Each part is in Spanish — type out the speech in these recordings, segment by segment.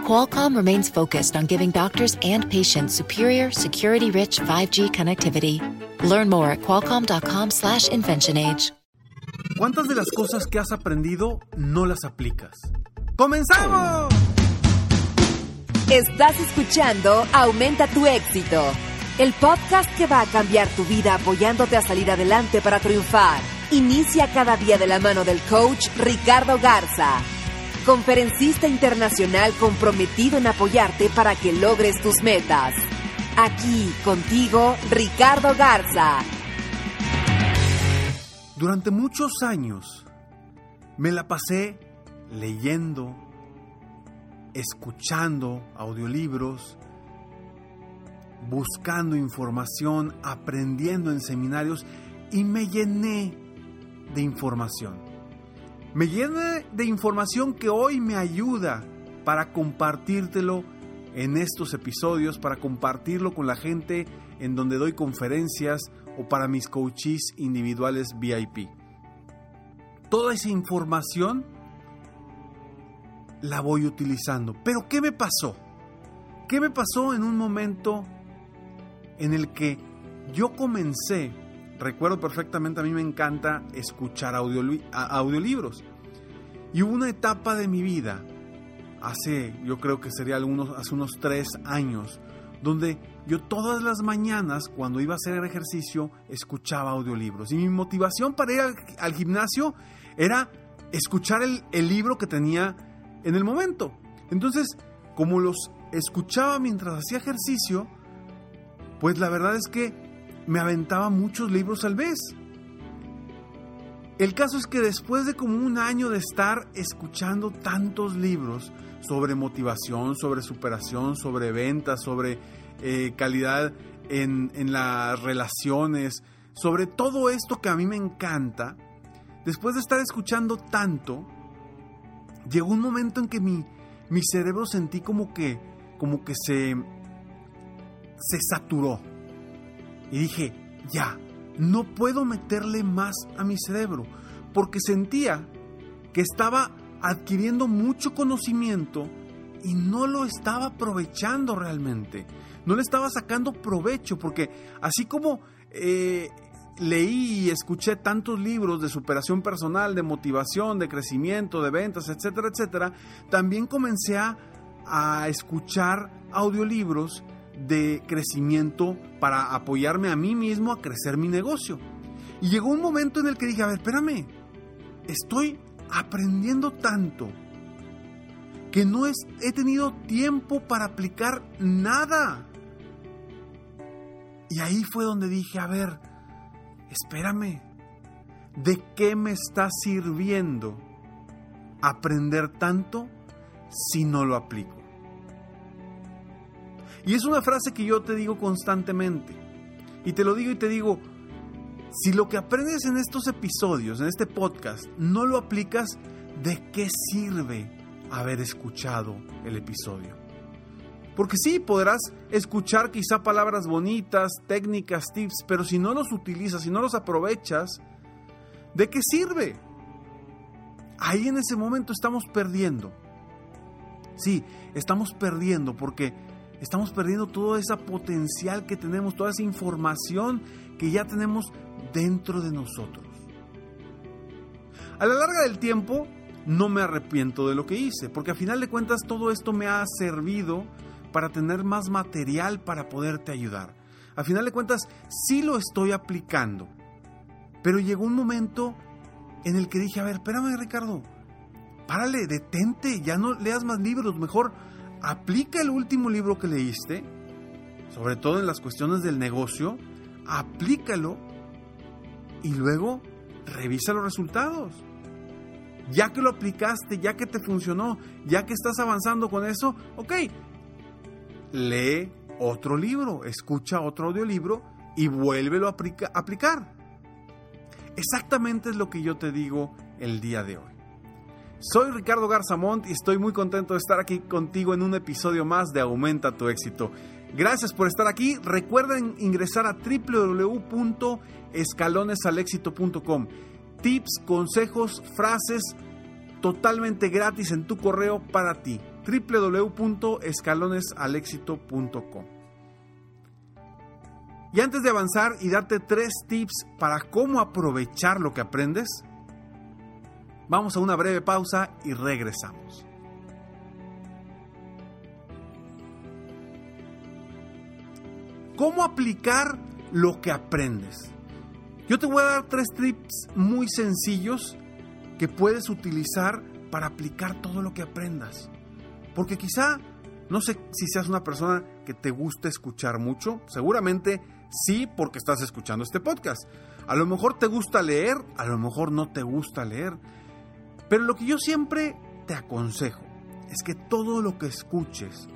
Qualcomm remains focused on giving doctors and patients superior, security-rich 5G connectivity. Learn more at qualcomm.com/slash InventionAge. ¿Cuántas de las cosas que has aprendido no las aplicas? ¡Comenzamos! Estás escuchando Aumenta tu éxito, el podcast que va a cambiar tu vida apoyándote a salir adelante para triunfar. Inicia cada día de la mano del coach Ricardo Garza, conferencista internacional comprometido en apoyarte para que logres tus metas. Aquí contigo, Ricardo Garza. Durante muchos años me la pasé leyendo, escuchando audiolibros, buscando información, aprendiendo en seminarios y me llené de información. Me llené de información que hoy me ayuda para compartírtelo en estos episodios, para compartirlo con la gente en donde doy conferencias o para mis coaches individuales VIP. Toda esa información la voy utilizando. Pero ¿qué me pasó? ¿Qué me pasó en un momento en el que yo comencé recuerdo perfectamente, a mí me encanta escuchar audiolibros. Y hubo una etapa de mi vida, hace, yo creo que sería algunos, hace unos tres años, donde yo todas las mañanas, cuando iba a hacer ejercicio, escuchaba audiolibros. Y mi motivación para ir al, gimnasio era escuchar el, el libro que tenía en el momento. Entonces, como los escuchaba mientras hacía ejercicio, pues la verdad es que me aventaba muchos libros al mes. El caso es que después de como un año de estar escuchando tantos libros sobre motivación, sobre superación, sobre ventas, sobre eh, calidad en, en las relaciones, sobre todo esto que a mí me encanta, después de estar escuchando tanto, llegó un momento en que mi, mi cerebro sentí como que, como que se, se saturó. Y dije, ya, no puedo meterle más a mi cerebro, porque sentía que estaba adquiriendo mucho conocimiento y no lo estaba aprovechando realmente. No le estaba sacando provecho, porque así como eh, leí y escuché tantos libros de superación personal, de motivación, de crecimiento, de ventas, etcétera, etcétera, también comencé a, a escuchar audiolibros de crecimiento para apoyarme a mí mismo a crecer mi negocio. Y llegó un momento en el que dije, a ver, espérame, estoy aprendiendo tanto que no he tenido tiempo para aplicar nada. Y ahí fue donde dije, a ver, espérame, ¿de qué me está sirviendo aprender tanto si no lo aplico? Y es una frase que yo te digo constantemente. Y te lo digo y te digo, si lo que aprendes en estos episodios, en este podcast, no lo aplicas, ¿de qué sirve haber escuchado el episodio? Porque sí, podrás escuchar quizá palabras bonitas, técnicas, tips, pero si no los utilizas, si no los aprovechas, ¿de qué sirve? Ahí en ese momento estamos perdiendo. Sí, estamos perdiendo porque estamos perdiendo todo ese potencial que tenemos, toda esa información que ya tenemos dentro de nosotros. A la larga del tiempo, no me arrepiento de lo que hice, porque a final de cuentas todo esto me ha servido para tener más material para poderte ayudar. A final de cuentas, sí lo estoy aplicando. Pero llegó un momento en el que dije, a ver, espérame Ricardo, párale, detente, ya no leas más libros, mejor aplica el último libro que leíste, sobre todo en las cuestiones del negocio, aplícalo y luego revisa los resultados. Ya que lo aplicaste, ya que te funcionó, ya que estás avanzando con eso, ok, lee otro libro, escucha otro audiolibro y vuélvelo a aplicar. Exactamente es lo que yo te digo el día de hoy. Soy Ricardo Garzamont y estoy muy contento de estar aquí contigo en un episodio más de Aumenta tu éxito. Gracias por estar aquí. Recuerden ingresar a www.escalonesalexito.com. Tips, consejos, frases totalmente gratis en tu correo para ti. www.escalonesalexito.com. Y antes de avanzar y darte tres tips para cómo aprovechar lo que aprendes, vamos a una breve pausa y regresamos. ¿Cómo aplicar lo que aprendes? Yo te voy a dar tres tips muy sencillos que puedes utilizar para aplicar todo lo que aprendas. Porque quizá, no sé si seas una persona que te gusta escuchar mucho, seguramente sí porque estás escuchando este podcast. A lo mejor te gusta leer, a lo mejor no te gusta leer. Pero lo que yo siempre te aconsejo es que todo lo que escuches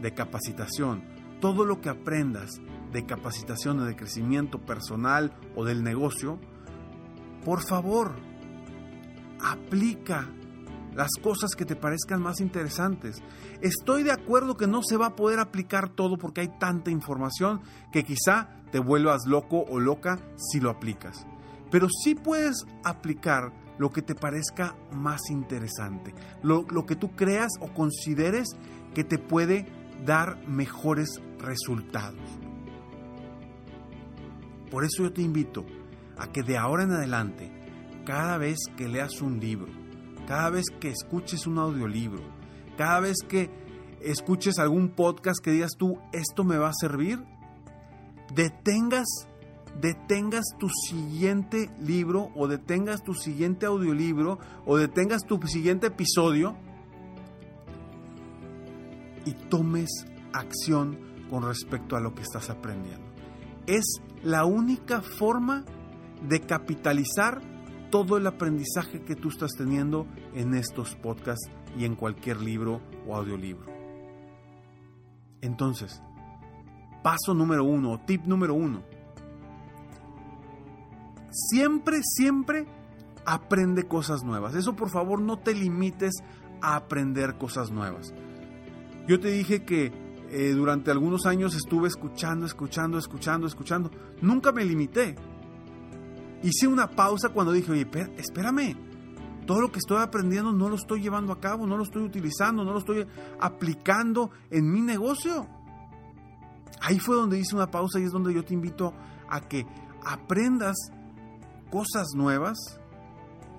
de capacitación, todo lo que aprendas de capacitación o de crecimiento personal o del negocio, por favor, aplica las cosas que te parezcan más interesantes. Estoy de acuerdo que no se va a poder aplicar todo porque hay tanta información que quizá te vuelvas loco o loca si lo aplicas. Pero sí puedes aplicar lo que te parezca más interesante, lo, lo que tú creas o consideres que te puede dar mejores resultados. Por eso yo te invito a que de ahora en adelante, cada vez que leas un libro, cada vez que escuches un audiolibro, cada vez que escuches algún podcast que digas tú, esto me va a servir, detengas, detengas tu siguiente libro o detengas tu siguiente audiolibro o detengas tu siguiente episodio y tomes acción con respecto a lo que estás aprendiendo. Es la única forma de capitalizar todo el aprendizaje que tú estás teniendo en estos podcasts y en cualquier libro o audiolibro. Entonces, paso número uno, tip número uno. Siempre, siempre aprende cosas nuevas. Eso por favor no te limites a aprender cosas nuevas. Yo te dije que eh, durante algunos años estuve escuchando, escuchando, escuchando, escuchando. Nunca me limité. Hice una pausa cuando dije, oye, espérame, todo lo que estoy aprendiendo no lo estoy llevando a cabo, no lo estoy utilizando, no lo estoy aplicando en mi negocio. Ahí fue donde hice una pausa y es donde yo te invito a que aprendas cosas nuevas.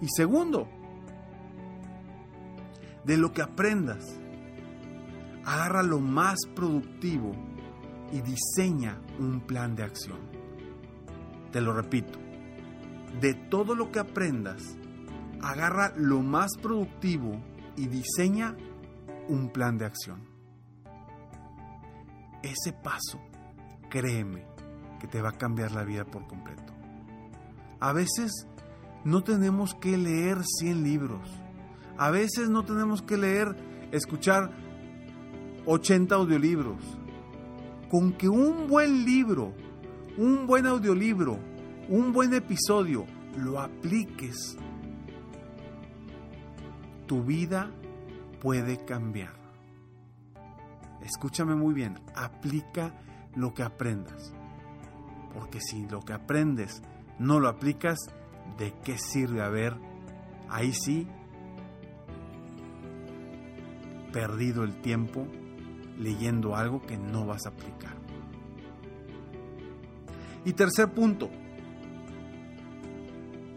Y segundo, de lo que aprendas, agarra lo más productivo y diseña un plan de acción. Te lo repito, de todo lo que aprendas, agarra lo más productivo y diseña un plan de acción. Ese paso, créeme, que te va a cambiar la vida por completo. A veces no tenemos que leer 100 libros. A veces no tenemos que leer, escuchar 80 audiolibros. Con que un buen libro, un buen audiolibro, un buen episodio lo apliques, tu vida puede cambiar. Escúchame muy bien, aplica lo que aprendas. Porque si lo que aprendes no lo aplicas, ¿de qué sirve? A ver, ahí sí, perdido el tiempo leyendo algo que no vas a aplicar. Y tercer punto,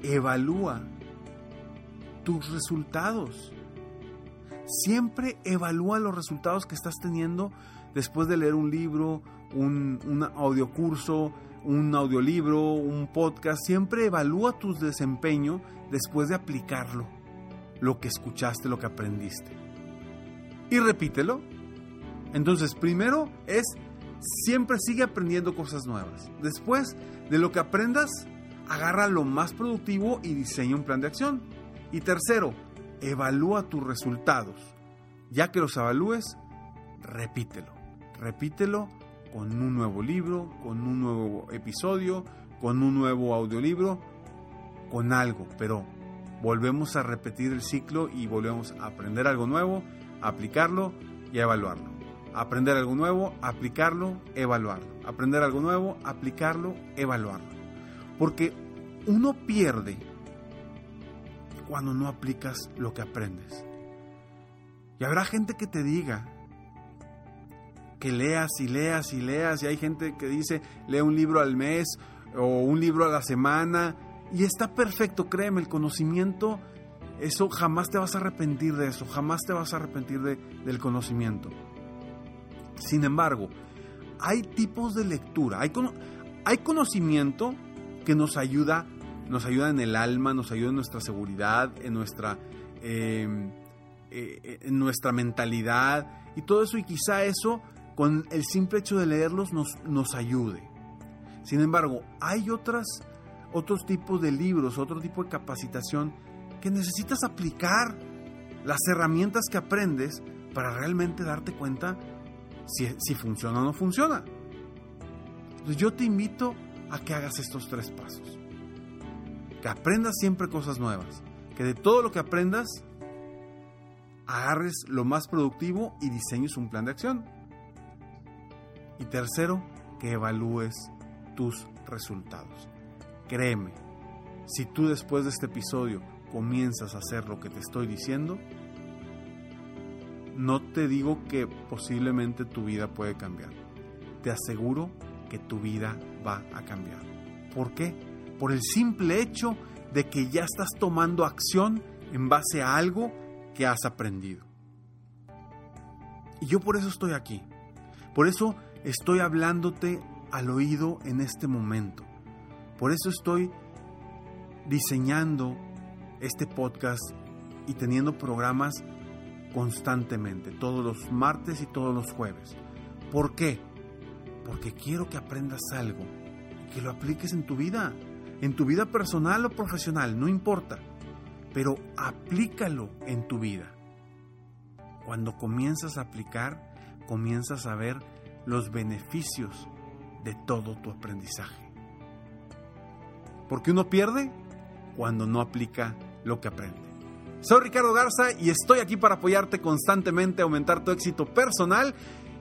evalúa tus resultados. Siempre evalúa los resultados que estás teniendo después de leer un libro, un, un audiocurso, un audiolibro, un podcast. Siempre evalúa tu desempeño después de aplicarlo, lo que escuchaste, lo que aprendiste. Y repítelo entonces, primero es siempre sigue aprendiendo cosas nuevas. Después de lo que aprendas, agarra lo más productivo y diseña un plan de acción. Y tercero, evalúa tus resultados. Ya que los evalúes, repítelo. Repítelo con un nuevo libro, con un nuevo episodio, con un nuevo audiolibro. con algo, pero volvemos a repetir el ciclo y volvemos a aprender algo nuevo, aplicarlo y evaluarlo. Aprender algo nuevo, aplicarlo, evaluarlo. Aprender algo nuevo, aplicarlo, evaluarlo. Porque uno pierde cuando no aplicas lo que aprendes. Y habrá gente que te diga que leas y leas y leas. Y hay gente que dice, lee un libro al mes o un libro a la semana. Y está perfecto, créeme, el conocimiento, eso jamás te vas a arrepentir de eso, jamás te vas a arrepentir de, del conocimiento. Sin embargo, hay tipos de lectura, hay, hay conocimiento que nos ayuda, nos ayuda en el alma, nos ayuda en nuestra seguridad, en nuestra, em, eh, en nuestra mentalidad y todo eso, y quizá eso, con el simple hecho de leerlos, nos, nos ayude. Sin embargo, hay otras, otros tipos de libros, otro tipo de capacitación que necesitas aplicar las herramientas que aprendes para realmente darte cuenta si, funciona o no funciona. Entonces yo te invito a que hagas estos tres pasos. Que aprendas siempre cosas nuevas. Que de todo lo que aprendas, agarres lo más productivo y diseñes un plan de acción. Y tercero, que evalúes tus resultados. Créeme, si tú después de este episodio comienzas a hacer lo que te estoy diciendo, no te digo que posiblemente tu vida puede cambiar. Te aseguro que tu vida va a cambiar. ¿Por qué? Por el simple hecho de que ya estás tomando acción en base a algo que has aprendido. Y yo por eso estoy aquí. Por eso estoy hablándote al oído en este momento. Por eso estoy diseñando este podcast y teniendo programas constantemente, todos los martes y todos los jueves. ¿Por qué? Porque quiero que aprendas algo y que lo apliques en tu vida, en tu vida personal o profesional, no importa, pero aplícalo en tu vida. Cuando comienzas a aplicar, comienzas a ver los beneficios de todo tu aprendizaje. Porque uno pierde cuando no aplica lo que aprende. Soy Ricardo Garza y estoy aquí para apoyarte constantemente a aumentar tu éxito personal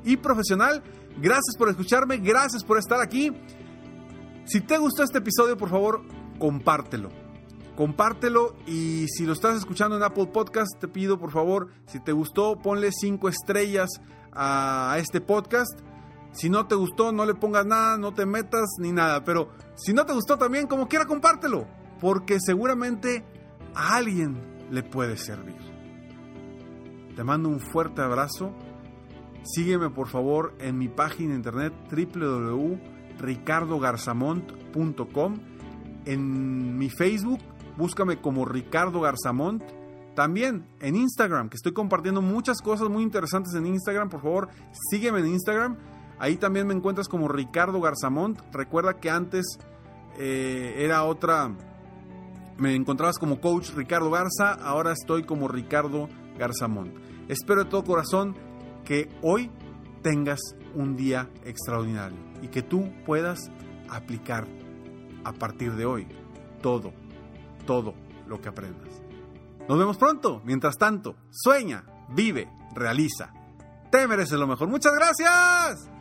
y profesional. Gracias por escucharme, gracias por estar aquí. Si te gustó este episodio, por favor, compártelo. Compártelo y si lo estás escuchando en Apple Podcast, te pido por favor, si te gustó, ponle cinco estrellas a este podcast. Si no te gustó, no le pongas nada, no te metas ni nada. Pero si no te gustó también, como quiera, compártelo. Porque seguramente a alguien le puede servir. Te mando un fuerte abrazo. Sígueme por favor en mi página internet www.ricardogarzamont.com. En mi Facebook, búscame como Ricardo Garzamont. También en Instagram, que estoy compartiendo muchas cosas muy interesantes en Instagram. Por favor, sígueme en Instagram. Ahí también me encuentras como Ricardo Garzamont. Recuerda que antes eh, era otra me encontrabas como coach Ricardo Garza, ahora estoy como Ricardo Garzamont. Espero de todo corazón que hoy tengas un día extraordinario y que tú puedas aplicar a partir de hoy todo, todo lo que aprendas. Nos vemos pronto. Mientras tanto, sueña, vive, realiza. Te mereces lo mejor. Muchas gracias.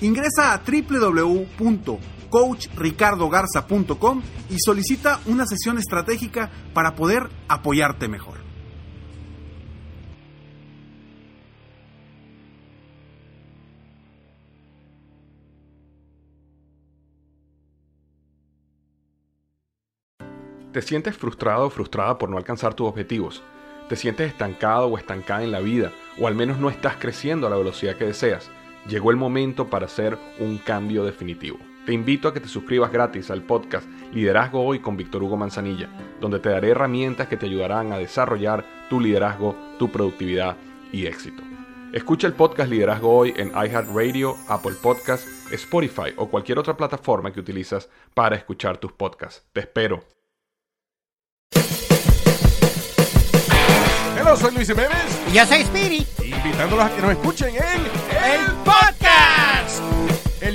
Ingresa a www.coachricardogarza.com y solicita una sesión estratégica para poder apoyarte mejor. ¿Te sientes frustrado o frustrada por no alcanzar tus objetivos? ¿Te sientes estancado o estancada en la vida? ¿O al menos no estás creciendo a la velocidad que deseas? Llegó el momento para hacer un cambio definitivo. te invito a que te suscribas gratis al podcast Liderazgo Hoy con Víctor Hugo Manzanilla, donde te daré herramientas que te ayudarán a desarrollar tu liderazgo, tu productividad y éxito. Escucha el podcast Liderazgo Hoy en iHeartRadio, Apple Podcasts, Spotify o cualquier otra plataforma que utilizas para escuchar tus podcasts. Te espero. Hola, soy Luis Jiménez. Y yo soy Speedy. Invitándolos a que nos escuchen en El Podcast. el